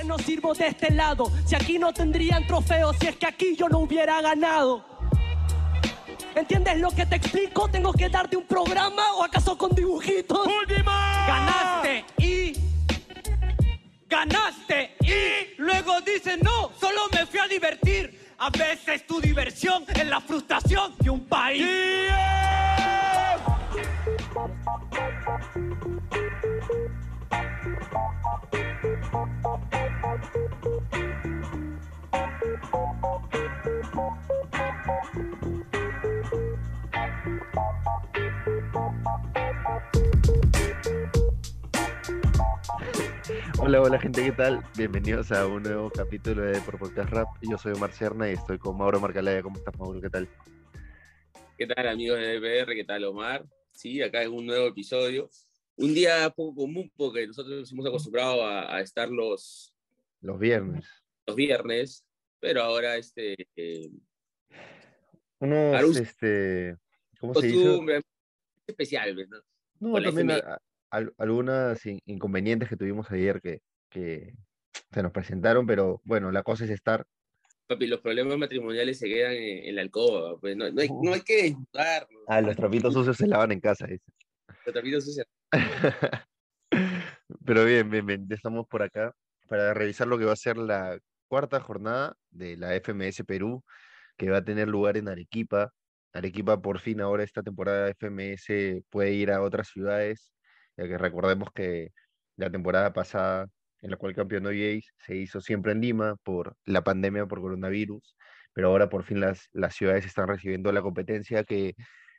que no sirvo de este lado. Si aquí no tendrían trofeos, si es que aquí yo no hubiera ganado. ¿Entiendes lo que te explico? ¿Tengo que darte un programa o acaso con dibujitos? ¡Última! Ganaste y. Ganaste y. Luego dices, no, solo me fui a divertir. A veces tu diversión es la frustración de un país. Hola, hola gente, ¿qué tal? Bienvenidos a un nuevo capítulo de Por Podcast Rap. Yo soy Omar Cerna y estoy con Mauro Marcalaya. ¿Cómo estás, Mauro? ¿Qué tal? ¿Qué tal, amigos de EPR? ¿Qué tal, Omar? Sí, acá en un nuevo episodio. Un día poco común porque nosotros nos hemos acostumbrado a, a estar los, Los viernes. los viernes, pero ahora este, eh, Unos, Arus- este, ¿cómo se dice? costumbre especial, ¿ves, ¿no? No, también al- algunas in- inconvenientes que tuvimos ayer que, que se nos presentaron, pero bueno, la cosa es estar. Papi, los problemas matrimoniales se quedan en, en la alcoba, pues no, no hay, no hay que desnudarnos. Ah, los trapitos sucios se lavan en casa. dice. Los trapitos sucios. Pero bien, bien, bien, estamos por acá para revisar lo que va a ser la cuarta jornada de la FMS Perú, que va a tener lugar en Arequipa. Arequipa por fin ahora esta temporada de FMS puede ir a otras ciudades, que recordemos que la temporada pasada en la cual campeonó Jace se hizo siempre en Lima por la pandemia por coronavirus, pero ahora por fin las, las ciudades están recibiendo la competencia que,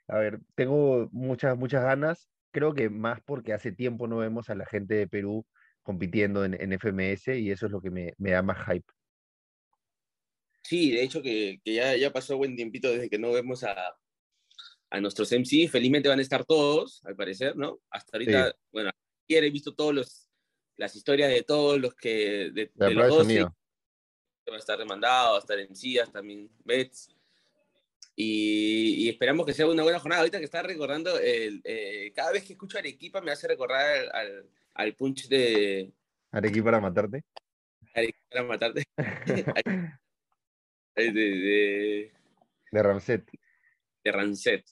a ver, tengo muchas, muchas ganas, creo que más porque hace tiempo no vemos a la gente de Perú compitiendo en, en FMS y eso es lo que me, me da más hype. Sí, de hecho que, que ya, ya pasó buen tiempito desde que no vemos a, a nuestros MC. Felizmente van a estar todos, al parecer, ¿no? Hasta ahorita, bueno, ayer he visto todos los las historias de todos los que de, La de prueba los de 12 sonido. va a estar demandado, va a estar en CIAS, también Bets. Y, y esperamos que sea una buena jornada. Ahorita que está recordando, el, eh, cada vez que escucho Arequipa me hace recordar al, al, al punch de Arequipa para matarte. Arequipa para matarte. de, de, De Ramset. de Rancet.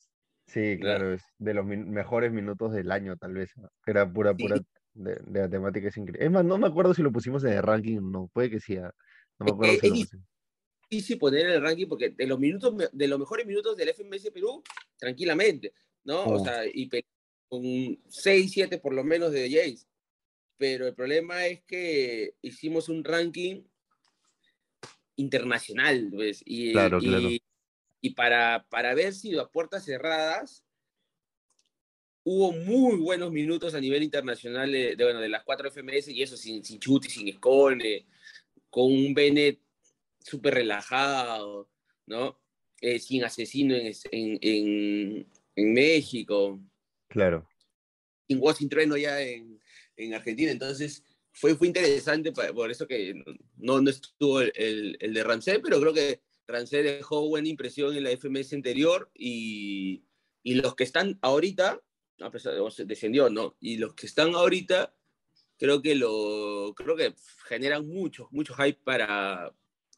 Sí, claro, es de los min- mejores minutos del año, tal vez. Era pura, Sí. pura de, de la temática, es increíble. Es más, no me acuerdo si lo pusimos en el ranking o no, puede que sí. ah, No me acuerdo si lo pusimos. difícil poner en el ranking porque de los minutos de los mejores minutos del FMS Perú tranquilamente no o Mm. sea y con 6 7 por lo menos de Jace pero el problema es que hicimos un ranking internacional pues, y, Claro, y, claro. Y para para haber sido a puertas cerradas hubo muy buenos minutos a nivel internacional de, de, bueno, de las cuatro FMS y eso sin, sin Chuti, sin Escone, con un Bennett súper relajado, ¿no? Eh, sin asesino en, en, en, en, México, Claro. sin sin Trueno ya en, en, Argentina. Entonces fue, fue interesante, por eso que no, no estuvo el, el, el de Rancé, pero creo que Rancé dejó buena impresión en la FMS anterior y, y los que están ahorita, a pesar de descendió, ¿no? Y los que están ahorita, creo que lo creo que generan mucho, mucho hype para,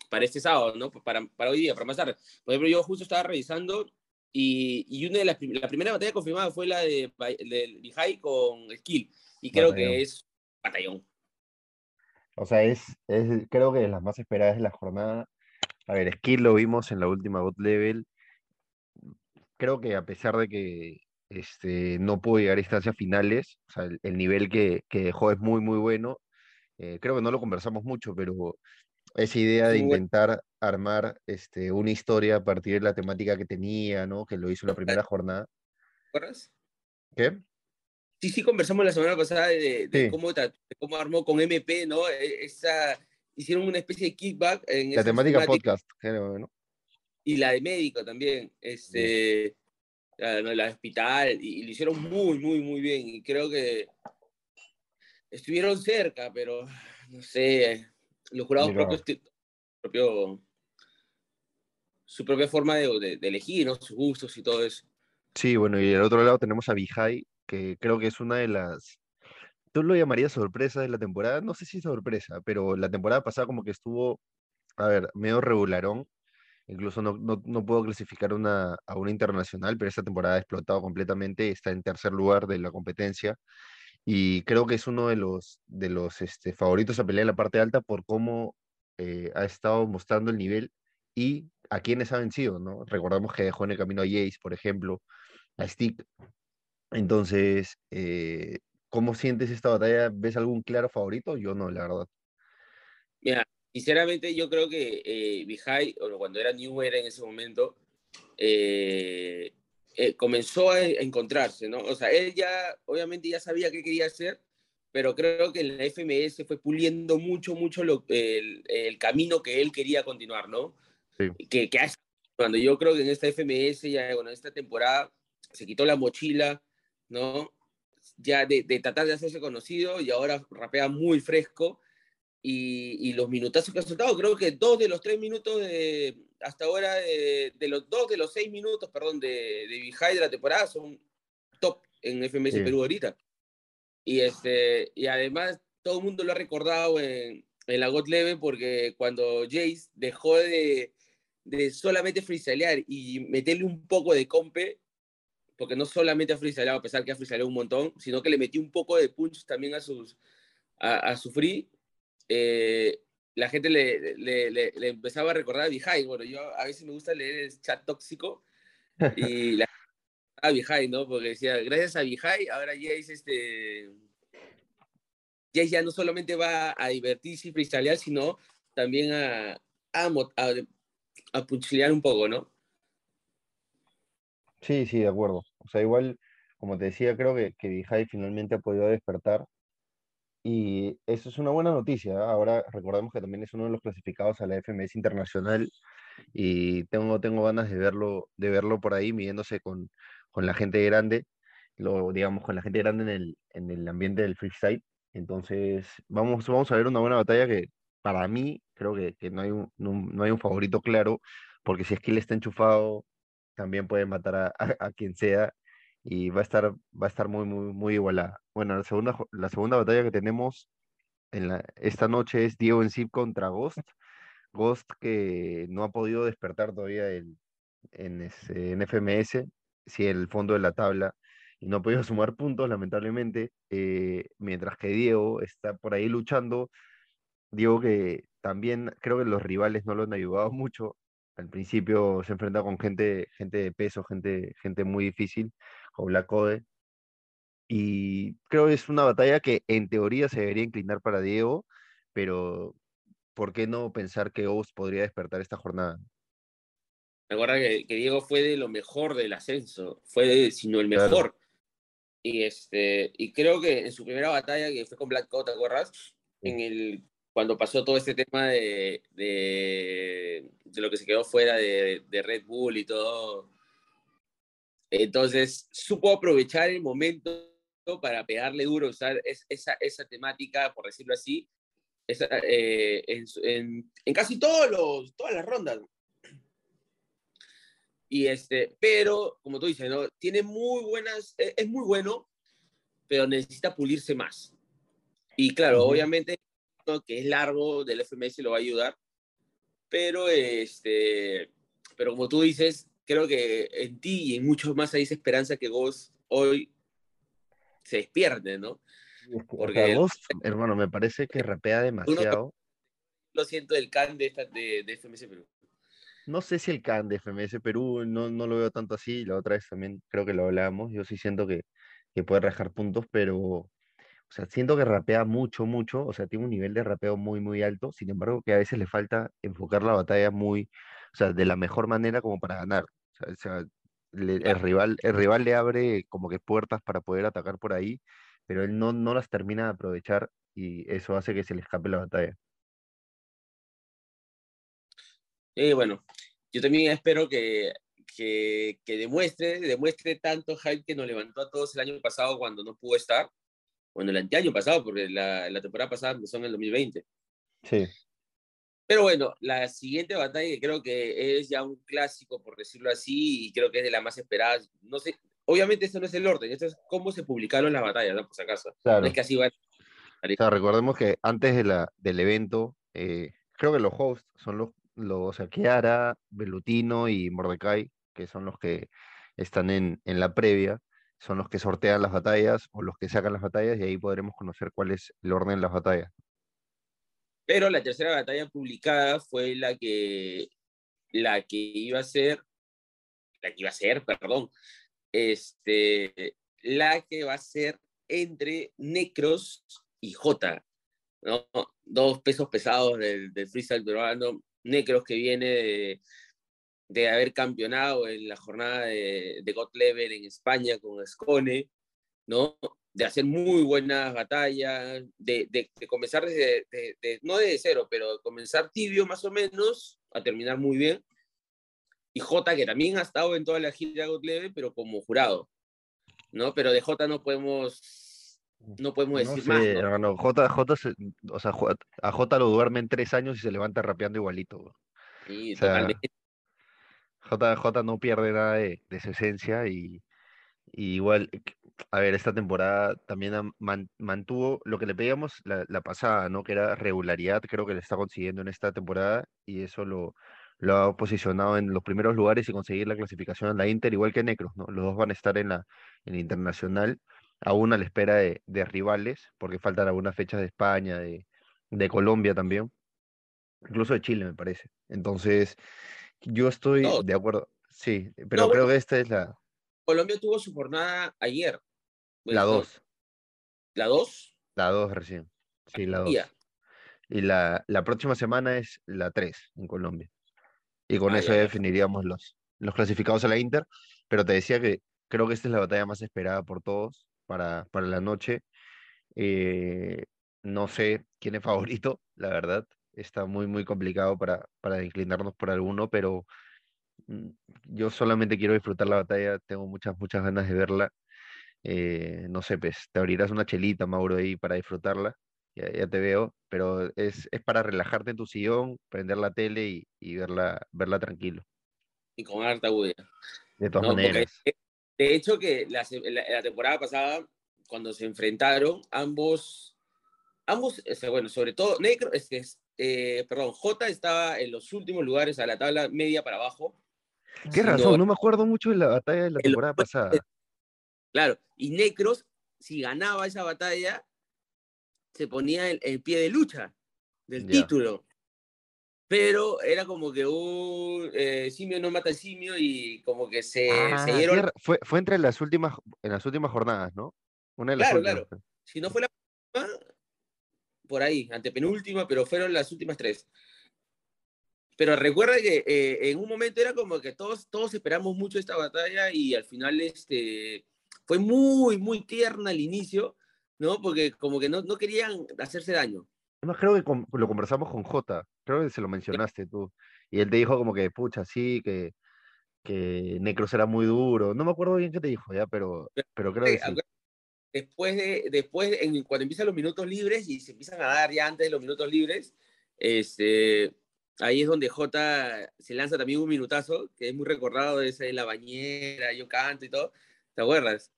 para este sábado, ¿no? Para, para hoy día, para más tarde. Por ejemplo, yo justo estaba revisando y, y una de las la primera batalla confirmada fue la de, de Bihai con Skill. Y creo batallón. que es batallón. O sea, es, es, creo que de las más esperadas de la jornada. A ver, Skill lo vimos en la última bot level. Creo que a pesar de que este, no pudo llegar a instancias finales, o sea, el, el nivel que, que, dejó es muy, muy bueno. Eh, creo que no lo conversamos mucho, pero esa idea de intentar armar este, una historia a partir de la temática que tenía, ¿no? Que lo hizo en la primera jornada. ¿Recuerdas? ¿Qué? Sí, sí, conversamos la semana pasada de, de, sí. cómo, de cómo, armó con MP, ¿no? E, Esa, hicieron una especie de kickback. En la temática podcast, creo, ¿no? Y la de médico también, este, la, la de hospital, y, y, lo hicieron muy, muy, muy bien. Y creo que estuvieron cerca, pero no sé, los jurados propios, propio, su propia forma de, de, de, elegir, ¿no? sus gustos y todo eso. Sí, bueno, y al otro lado tenemos a Bihai, que creo que es una de las ¿tú lo llamarías sorpresa de la temporada? No sé si sorpresa, pero la temporada pasada como que estuvo, a ver, medio regularón. Incluso no, no, no puedo clasificar una, a una internacional, pero esta temporada ha explotado completamente, está en tercer lugar de la competencia y creo que es uno de los, de los este, favoritos a pelear en la parte alta por cómo eh, ha estado mostrando el nivel y a quienes ha vencido, ¿no? Recordamos que dejó en el camino a Jace, por ejemplo, a Stick. Entonces, eh, ¿cómo sientes esta batalla? ¿Ves algún claro favorito? Yo no, la verdad. Mira, sinceramente yo creo que eh, o cuando era New Era en ese momento, eh, eh, comenzó a encontrarse, ¿no? O sea, él ya, obviamente ya sabía qué quería hacer, pero creo que en la FMS fue puliendo mucho, mucho lo, el, el, camino que él quería continuar, ¿no? Sí. Que, que cuando yo creo que en esta FMS, ya bueno, en esta temporada, se quitó la mochila, ¿no? Ya de, de tratar de hacerse conocido y ahora rapea muy fresco. Y, y, los minutazos que ha soltado, creo que dos de los tres minutos de, hasta ahora, de, de los dos de los seis minutos, perdón, de, de Vijay de la temporada son top en FMS sí. Perú ahorita. Y, este, y además todo el mundo lo ha recordado en, en la God Level porque cuando Jace dejó de, de solamente freestylear y meterle un poco de compe, porque no solamente ha freestyleado, a pesar que ha freestyleado un montón, sino que le metió un poco de punch también a, sus, a, a su free, eh, la gente le, le, le, le, empezaba a recordar a Vijay. Bueno, yo a veces me gusta leer el chat tóxico y la a Vijay, ¿no? Porque decía, gracias a Vijay, ahora Jace, este... Jace ya no solamente va a divertirse y freestylear, sino también a, a, a, a punchilear un poco, ¿no? Sí, sí, de acuerdo. O sea, igual, como te decía, creo que, que Vijay finalmente ha podido despertar y eso es una buena noticia. ¿ah? Ahora recordemos que también es uno de los clasificados a la FMS Internacional y tengo, tengo ganas de verlo, de verlo por ahí midiéndose con, con la gente grande, lo, digamos, con la gente grande en el, en el ambiente del freestyle. Entonces, vamos, vamos a ver una buena batalla que para mí creo que, que no, hay un, no, no, hay un favorito claro, porque si es que él está enchufado, también puede matar a, a, quien sea y va a estar, va a estar muy, muy, muy igualada. Bueno, la segunda, la segunda batalla que tenemos en la, esta noche es Diego Enzip contra Ghost. Ghost que no ha podido despertar todavía el, en, ese, en FMS, si el fondo de la tabla, y no ha podido sumar puntos, lamentablemente, eh, mientras que Diego está por ahí luchando. Diego que también creo que los rivales no lo han ayudado mucho. Al principio se enfrenta con gente, gente de peso, gente, gente muy difícil o Black Code. Y creo que es una batalla que en teoría se debería inclinar para Diego, pero ¿por qué no pensar que Oz podría despertar esta jornada? Recuerda que, que, Diego fue de lo mejor del ascenso, fue de, sino el mejor. Claro. Y, este, y creo que en su primera batalla, que fue con Black Code, ¿te acuerdas? Sí. En el, cuando pasó todo este tema de, de, de lo que se quedó fuera de, de Red Bull y todo, entonces, supo aprovechar el momento para pegarle duro, usar esa, esa temática, por decirlo así, esa, eh, en, en, en, casi todos los, todas las rondas. Y este, pero, como tú dices, ¿no? tiene muy buenas, es, es muy bueno, pero necesita pulirse más. Y claro, uh -huh. obviamente, que es largo del FMS lo va a ayudar, pero, este, pero como tú dices, creo que en ti y en muchos más hay esa esperanza que vos hoy se despierte, ¿no? Porque vos, hermano, me parece que rapea demasiado. Lo siento del CAN de, esta, de, de, FMS Perú. No sé si el CAN de FMS Perú no, no lo veo tanto así. La otra vez también creo que lo hablábamos. Yo sí siento que, que puede rajar puntos, pero o sea, siento que rapea mucho, mucho, o sea, tiene un nivel de rapeo muy, muy alto, sin embargo, que a veces le falta enfocar la batalla muy, o sea, de la mejor manera como para ganar. O sea, le, el, rival, el rival le abre como que puertas para poder atacar por ahí, pero él no, no las termina de aprovechar y eso hace que se le escape la batalla. Y bueno, yo también espero que, que, que demuestre, demuestre tanto hype que nos levantó a todos el año pasado cuando no pudo estar bueno, el anteaño pasado, porque la, la temporada pasada empezó en el 2020. Sí. Pero bueno, la siguiente batalla que creo que es ya un clásico, por decirlo así, y creo que es de la más esperada. No sé, obviamente ese no es el orden, esto es cómo se publicaron las batallas, ¿no? Por si acaso. Claro. No es que así va. O sea, recordemos que antes de la, del evento, eh, creo que los hosts son los, los o sea, Kiara, Belutino y Mordecai, que son los que están en, en la previa, son los que sortean las batallas o los que sacan las batallas y ahí podremos conocer cuál es el orden de las batallas. Pero la tercera batalla publicada fue la que, la que iba a ser, la que iba a ser, perdón, este, la que va a ser entre Necros y J, ¿no? Dos pesos pesados del, del freestyle peruano. Necros que viene de, de haber campeonado en la jornada de, de God Level en España con Escone, ¿no? De hacer muy buenas batallas, de, de, de comenzar desde, de, de, no desde cero, pero de comenzar tibio más o menos, a terminar muy bien. Y J, que también ha estado en toda la gira God Level, pero como jurado, ¿no? Pero de J no podemos, no podemos No decir sé, más, ¿no? hermano, J, J se- o sea, J- a J lo duermen tres años y se levanta rapeando igualito. Sí, o sea, totalmente. J, J no pierde nada de, su esencia y, igual, eh, a ver, esta temporada también mantuvo lo que le pedíamos la, pasada, ¿no? Que era regularidad, creo que le está consiguiendo en esta temporada y eso lo, ha posicionado en los primeros lugares y conseguir la clasificación en la Inter, igual que Necros, ¿no? Los dos van a estar en la, en internacional, aún a la espera de, de rivales, porque faltan algunas fechas de España, de, de Colombia también, incluso de Chile, me parece. Entonces, yo estoy No. de acuerdo, sí, pero No, creo bueno. que esta es la, Colombia tuvo su jornada ayer. Pues, la ¿no? 2. La 2. La 2 recién. Sí, la 2. Ya. Y la, la próxima semana es la 3 en Colombia. Y con Ah, eso ya. definiríamos los, los clasificados a la Inter. Pero te decía que creo que esta es la batalla más esperada por todos para, para la noche. Eh, no sé quién es favorito, la verdad. Está muy, muy complicado para, para inclinarnos por alguno, pero mm, yo solamente quiero disfrutar la batalla. Tengo muchas, muchas ganas de verla. Eh, no sé, pues te abrirás una chelita, Mauro, ahí para disfrutarla. Ya, ya te veo, pero es, es para relajarte en tu sillón, prender la tele y, y verla, verla tranquilo. Y con harta bulla. De todas ¿no? Maneras. de hecho, que la, la- la temporada pasada, cuando se enfrentaron, ambos, ambos, bueno, sobre todo, Necro, este, es- eh, perdón, J estaba en los últimos lugares a la tabla media para abajo. Qué razón, no me acuerdo mucho de la batalla de la El- temporada pasada. Claro, y Necros, si ganaba esa batalla, se ponía el, el pie de lucha del título. Pero era como que un eh, simio no mata al simio y como que se, Ah, se dieron fue, fue entre las últimas, en las últimas jornadas, ¿no? Una de las Claro, últimas. claro. si no fue la por ahí, antepenúltima, pero fueron las últimas tres. Pero recuerda que eh, en un momento era como que todos, todos esperamos mucho esta batalla y al final este, fue muy, muy tierna al inicio, ¿no? Porque como que no, no querían hacerse daño. Además, creo que con- lo conversamos con Jota, creo que se lo mencionaste tú. Y él te dijo como que, pucha, sí, que, que Necros era muy duro. No me acuerdo bien qué te dijo ya, pero, pero creo que sí. Después de, después en- cuando empiezan los minutos libres y se empiezan a dar ya antes de los minutos libres, este, ahí es donde J se lanza también un minutazo, que es muy recordado, ese de la bañera, yo canto y todo, ¿te acuerdas?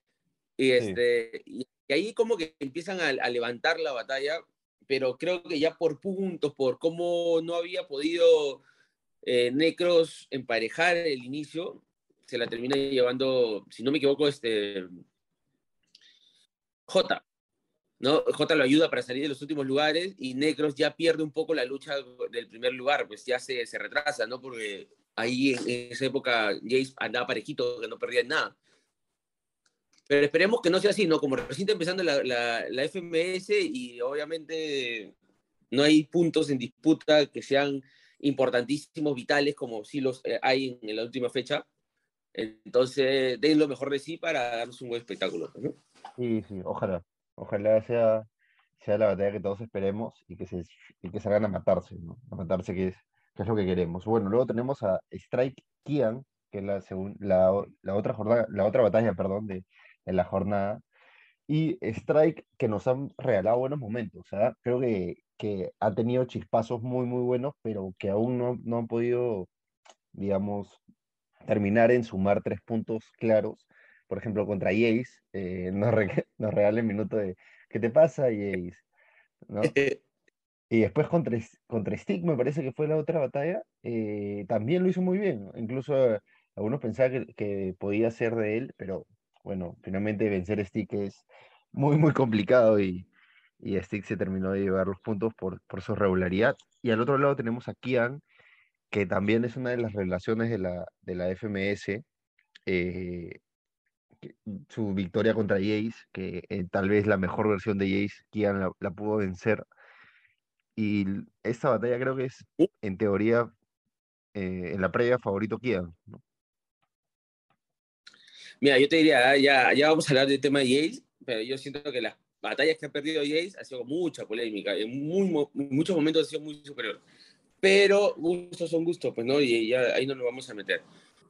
Y, este, y, y ahí como que empiezan a, a levantar la batalla, pero creo que ya por puntos, por cómo no había podido eh, Necros emparejar el inicio, se la termina llevando, si no me equivoco, este J. ¿no? J lo ayuda para salir de los últimos lugares y Necros ya pierde un poco la lucha del primer lugar, pues ya se, se retrasa, ¿no? Porque ahí en, esa época Jace andaba parejito, que no perdía nada. Pero esperemos que no sea así, ¿no? Como recién empezando la, la, la FMS y obviamente no hay puntos en disputa que sean importantísimos, vitales, como sí los eh, hay en, en la última fecha. Entonces, den lo mejor de sí para darnos un buen espectáculo, ¿no? Sí, sí, ojalá. Ojalá sea, sea la batalla que todos esperemos y que se, y que salgan a matarse, ¿no? A matarse, que es, que es lo que queremos. Bueno, luego tenemos a Strike Kian, que es la, segun- la, la otra jornada, la otra batalla, perdón, de, de la jornada. Y Strike, que nos han regalado buenos momentos. Sea, creo que, que ha tenido chispazos muy, muy buenos, pero que aún no, no han podido, digamos, terminar en sumar tres puntos claros. Por ejemplo, contra Jace, eh, nos, re- nos regala el minuto de ¿qué te pasa, Jace? ¿No? Y después contra, contra Stick, me parece que fue la otra batalla, eh, también lo hizo muy bien. Incluso eh, algunos pensaban que, que podía ser de él, pero bueno, finalmente vencer Stick es muy, muy complicado y, y Stick se terminó de llevar los puntos por, por su regularidad. Y al otro lado tenemos a Kian, que también es una de las revelaciones de la, de la FMS. eh, su victoria contra Jace, que eh, tal vez la mejor versión de Jace, Kian la, la pudo vencer. Y esta batalla creo que es, en teoría, eh, en la previa favorito Kian, ¿no? Mira, yo te diría, ah, ya, ya vamos a hablar del tema de Jace, pero yo siento que las batallas que ha perdido Jace ha sido mucha polémica. En, muy, muchos momentos ha sido muy superior. Pero gustos son gustos, pues no, y ya ahí no nos vamos a meter.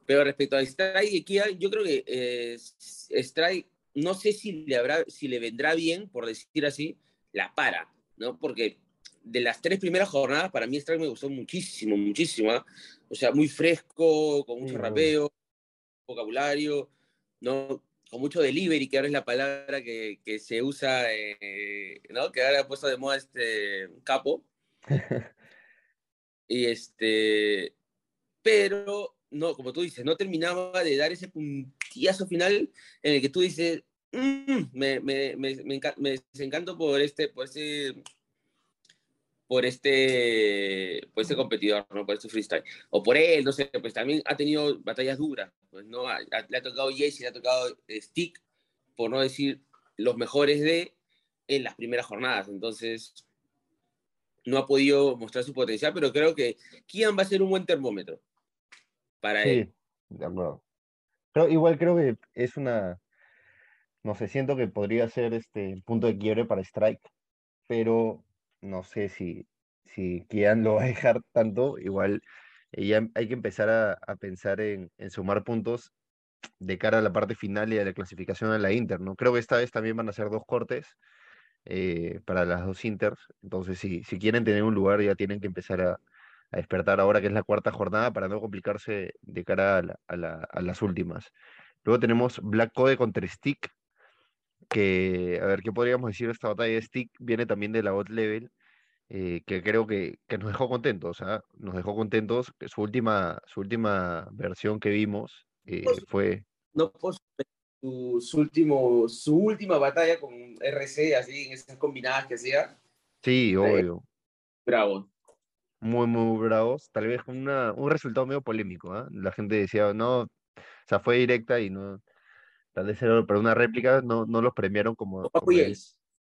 Pero respecto a Strike y Kian, yo creo que eh, Strike, no sé si le, habrá, si le vendrá bien, por decir así, la para, ¿no? Porque de las tres primeras jornadas, para mí Strike me gustó muchísimo, muchísimo. ¿ah? O sea, muy fresco, con mucho obvio. rapeo, vocabulario, ¿no? Con mucho delivery, que ahora es la palabra que, que se usa, eh, ¿no? Que ahora ha puesto de moda este capo. Y este, pero no, como tú dices, no terminaba de dar ese puntillazo final en el que tú dices, "Mm, me, me, me, me, enca- me desencanto por este, por este, por este, por este competidor, ¿no? Por este freestyle. O por él, no sé, pues también ha tenido batallas duras, pues, ¿no? A- a- Le ha tocado Jesse, le ha tocado eh, Stick, por no decir los mejores de en las primeras jornadas. Entonces, no ha podido mostrar su potencial, pero creo que Kian va a ser un buen termómetro para él. Sí, de acuerdo. Pero igual creo que es una, no sé, siento que podría ser este punto de quiebre para Strike, pero no sé si, si Kian lo va a dejar tanto, igual ya hay que empezar a, a pensar en, en sumar puntos de cara a la parte final y a la clasificación a la Inter, ¿no? Creo que esta vez también van a ser dos cortes eh, para las dos Inters, entonces si, si quieren tener un lugar ya tienen que empezar a, a despertar ahora que es la cuarta jornada para no complicarse de cara a, la- a la- a las últimas. Luego tenemos Black Code contra Stick, que, a ver, ¿qué podríamos decir de esta batalla? Stick viene también de la bot level, eh, que creo que, que nos dejó contentos, ¿ah? Nos dejó contentos. Su última, su última versión que vimos eh, fue, No su, su último, su última batalla con RC, así, en esas combinadas que hacía. sí, obvio, Bravo. Muy, muy bravos, tal vez con una, un resultado medio polémico, ¿ah? La gente decía, no, o sea, fue directa y no, tal vez era para una réplica, no, no los premiaron como, Papu como y.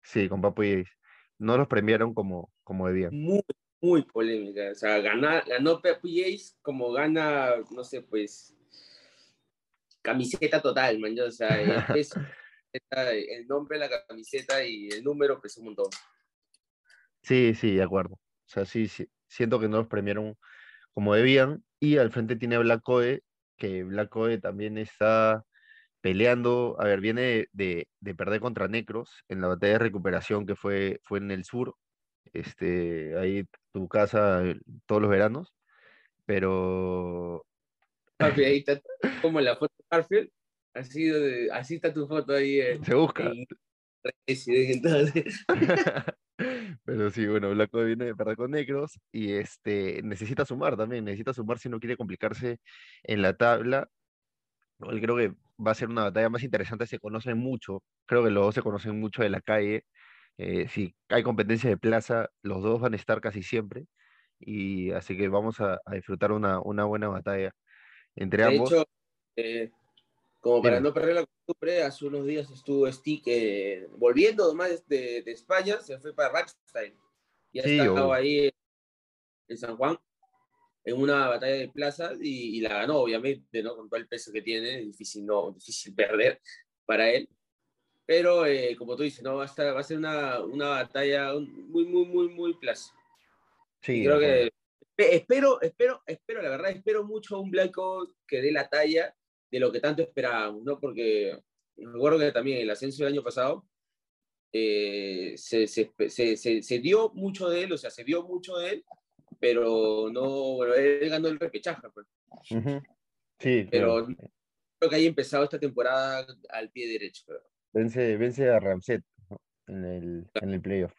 Sí, con Papu y Ace. No los premiaron como, como debían. Muy, muy polémica. O sea, gana, ganó Papu y Ace como gana, no sé, pues, camiseta total, man. O sea, el, peso, el nombre de la camiseta y el número pesó un montón. Sí, sí, de acuerdo. O sea, sí, sí, siento que no los premiaron como debían. Y al frente tiene a Black Code, que Black Code también está peleando. A ver, viene de, de- de perder contra Necros en la batalla de recuperación que fue, fue en el sur. Este, ahí tu casa eh, todos los veranos. Pero Papi, ahí está como la foto de Garfield. Así, de- así está tu foto ahí en, se busca. Resident, entonces. Pero sí, bueno, Blanco viene de perder con Necros y este necesita sumar también, necesita sumar si no quiere complicarse en la tabla. Igual creo que va a ser una batalla más interesante, se conocen mucho, creo que los dos se conocen mucho de la calle. eh, si hay competencia de plaza, los dos van a estar casi siempre. Y así que vamos a, a disfrutar una, una buena batalla entre De ambos. hecho, eh, como para no perder la costumbre, hace unos días estuvo Stick eh, volviendo nomás de, de España, se fue para Rackstyle. Ya Sí, estaba obvio. ahí en San Juan en una batalla de plaza y, y la ganó, obviamente, ¿no? Con todo el peso que tiene, difícil, no, difícil perder para él. Pero, eh, como tú dices, ¿no? va, a estar- va a ser una, una batalla muy, muy, muy, muy plaza. Sí, creo que espe- espero, espero, espero, la verdad, espero mucho a un Blanco que dé la talla de lo que tanto esperábamos, ¿no? Porque recuerdo que también el ascenso del año pasado eh, se, se, se, se- dio mucho de él, o sea, se vio mucho de él, pero no, bueno, él ganó el repechaje, pues. Ujú. Sí, Pero claro. creo que haya empezado esta temporada al pie derecho. Vence, vence a Ramset en, el, en el playoff.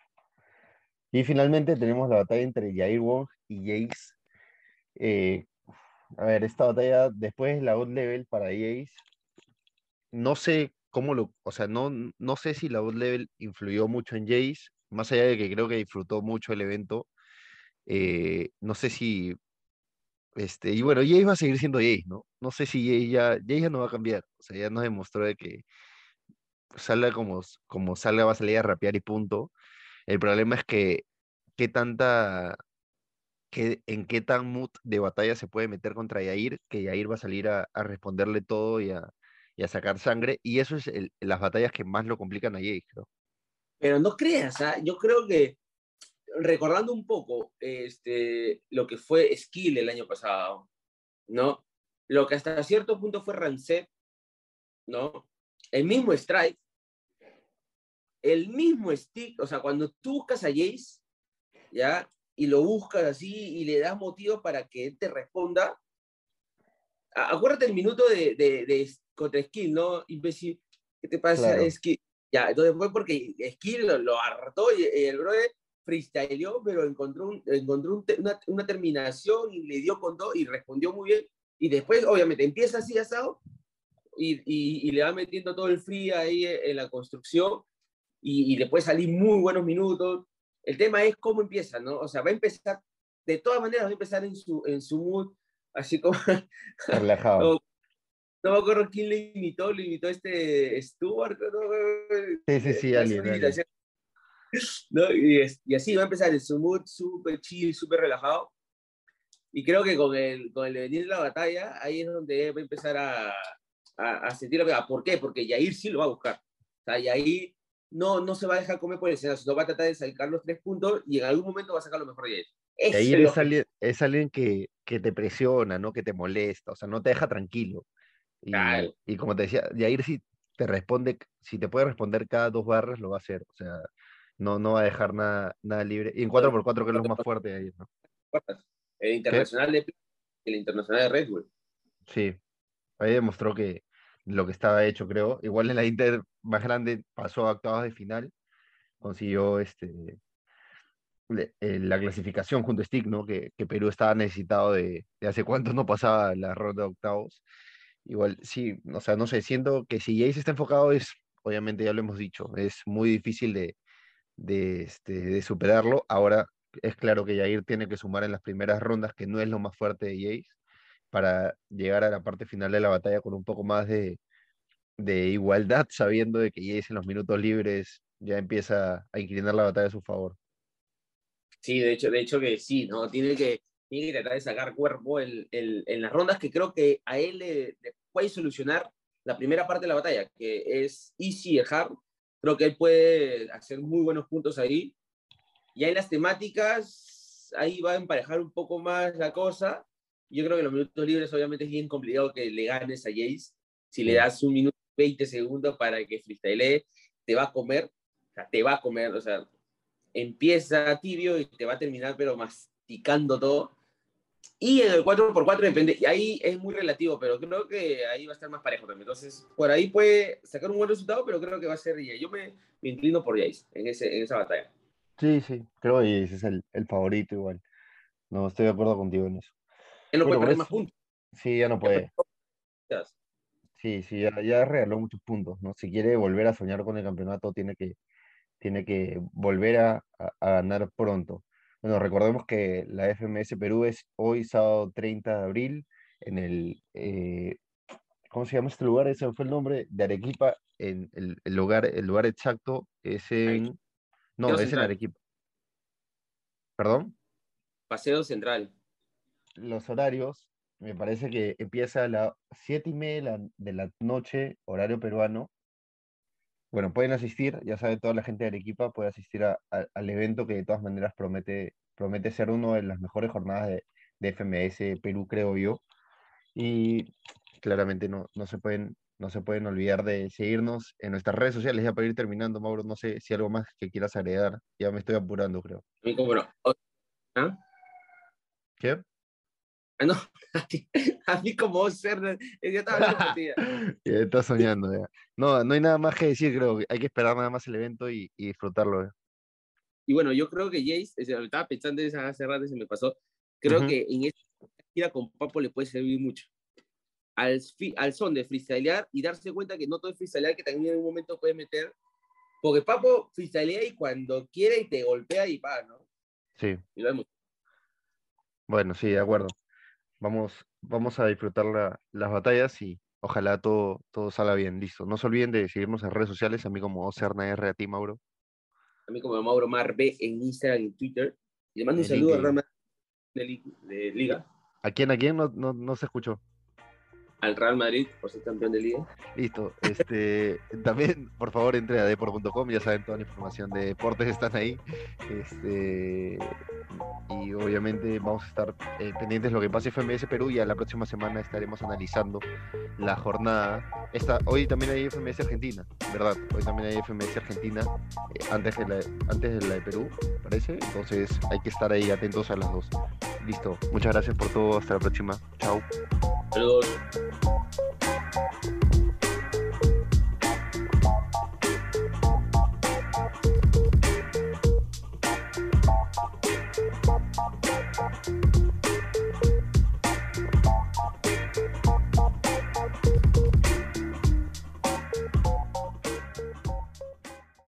Y finalmente tenemos la batalla entre Jair Wong y Jace. Eh, a ver, esta batalla después de la out level para Jace, no sé cómo lo, o sea, no, no sé si la out level influyó mucho en Jace, más allá de que creo que disfrutó mucho el evento. Eh, no sé si este, y bueno, Jace va a seguir siendo Jace, ¿no? No sé si Jace ya, Jace ya no va a cambiar. O sea, ya nos demostró de que salga como, como salga, va a salir a rapear y punto. El problema es que qué tanta, que, en qué tan mood de batalla se puede meter contra Yair, que Yair va a salir a, responderle todo y a, y a, sacar sangre. Y eso es las batallas que más lo complican a Jace, creo. Pero no creas, ¿ah? yo creo que recordando un poco este, lo que fue Skill el año pasado, ¿no? Lo que hasta cierto punto fue Rancet, ¿no? El mismo Strike, el mismo Stick, o sea, cuando tú buscas a Jace, ¿ya? Y lo buscas así y le das motivo para que él te responda. Acuérdate el minuto de, de, contra Skill, ¿no? Imbécil, ¿qué te pasa, Skill? Ya, entonces fue porque Skill lo, hartó y, el brother freestyleó, pero encontró, encontró una, una, terminación y le dio con todo y respondió muy bien. Y después, obviamente, empieza así asado y, y, y le va metiendo todo el free ahí en la construcción y, y después salir muy buenos minutos. El tema es cómo empieza, ¿no? O sea, va a empezar, de todas maneras, va a empezar en su, en su mood, así como... Relajado. no, me acuerdo quién le imitó, le imitó este Stuart. Sí, sí, sí, alguien. ¿no? Y, y, así va a empezar en su mood súper chill, súper relajado. Y creo que con el, con el venir de la batalla, ahí es donde va a empezar a, a, a sentir la. ¿Por qué? Porque Yair sí lo va a buscar. O sea, Yair no, no se va a dejar comer por el escenario, sino va a tratar de sacar los tres puntos y en algún momento va a sacar lo mejor de. Yair es, alguien, es alguien que, que te presiona, ¿no? Que te molesta, o sea, no te deja tranquilo. Y, y como te decía, Yair si te responde, si te puede responder cada dos barras, lo va a hacer. O sea, no, no va a dejar nada, nada libre. Y en 4x4 que es lo más fuerte ahí, ¿no? El internacional de el internacional de Red Bull. Sí, ahí demostró que lo que estaba hecho, creo. Igual en la Inter más grande pasó a octavos de final, consiguió este eh, la clasificación junto a Stick, ¿no? Que, que Perú estaba necesitado de, de, hace cuánto no pasaba la ronda de octavos. Igual, sí, o sea, no sé, siento que si Jace está enfocado es, obviamente ya lo hemos dicho, es muy difícil de, de, este, de superarlo. Ahora es claro que Jair tiene que sumar en las primeras rondas, que no es lo más fuerte de Jace, para llegar a la parte final de la batalla con un poco más de, igualdad, sabiendo de que Jace en los minutos libres ya empieza a inclinar la batalla a su favor. Sí, de hecho, de hecho que sí, ¿no? Tiene que, tiene que tratar de sacar cuerpo en, las rondas que creo que a él le, puede solucionar la primera parte de la batalla, que es easy hard, Creo que él puede hacer muy buenos puntos ahí. Ya en las temáticas, ahí va a emparejar un poco más la cosa. Yo creo que los minutos libres obviamente es bien complicado que le ganes a Jace. Si le das un minuto 20 segundos para que freestyle, te va a comer, o sea, te va a comer, o sea, empieza tibio y te va a terminar pero masticando todo. Y en el 4x4 depende, y ahí es muy relativo, pero creo que ahí va a estar más parejo también. Entonces, por ahí puede sacar un buen resultado, pero creo que va a ser Yo me, me inclino por Jace en, ese, en esa batalla. Sí, sí, creo que ese es el, el, favorito igual. No, estoy de acuerdo contigo en eso. Él no puede perder más puntos. Sí, ya no puede. Sí, sí, ya, ya, regaló muchos puntos, ¿no? Si quiere volver a soñar con el campeonato, tiene que, tiene que volver a, a ganar pronto. Bueno, recordemos que la FMS Perú es hoy, sábado 30 de abril, en el, eh, ¿cómo se llama este lugar? Ese fue el nombre de Arequipa, en el, lugar, el lugar exacto es en, no, es en Arequipa. ¿Perdón? Paseo Central. Los horarios, me parece que empieza a las siete y media de la noche, horario peruano, bueno, pueden asistir, ya sabe toda la gente de Arequipa puede asistir al evento que de todas maneras promete, promete ser una de las mejores jornadas de, de FMS Perú, creo yo. Y claramente no, no, se pueden, no se pueden olvidar de seguirnos en nuestras redes sociales. Ya para ir terminando, Mauro, no sé si algo más que quieras agregar. Ya me estoy apurando, creo. ¿Ah? ¿Qué? Ah, no, a mí como ser, ya estaba ya está soñando ya. No, no hay nada más que decir, creo. Hay que esperar nada más el evento y, y disfrutarlo. Y bueno, yo creo que Jace, estaba pensando en hace rato se me pasó, creo que en esta gira con Papo le puede servir mucho. Al, al son de freestylear y darse cuenta que no todo es freestylear, que también en un momento puede meter, porque Papo freestylea y cuando quiere y te golpea y va, ¿no? Sí. Y lo vemos. Bueno, sí, de acuerdo. Vamos, vamos a disfrutar las batallas y ojalá todo, todo salga bien. Listo. No se olviden de seguirnos en redes sociales, a mí como OCRNR, a ti, Mauro a mí como Mauro Mar B en Instagram y Twitter. Y le mando un saludo a Rama de, de, Liga. ¿A quién, a quién? No, no, no se escuchó al Real Madrid por ser campeón de liga. Listo. Este, también, por favor, entre a deport.com, ya saben, toda la información de deportes están ahí. Este, y obviamente vamos a estar eh, pendientes de lo que pase FMS Perú y a la próxima semana estaremos analizando la jornada. Esta, hoy también hay FMS Argentina, ¿verdad? Hoy también hay FMS Argentina eh, antes, de la, antes de la de Perú, parece. Entonces hay que estar ahí atentos a las dos. Listo. Muchas gracias por todo. Hasta la próxima. Chao. Saludos. Thank you.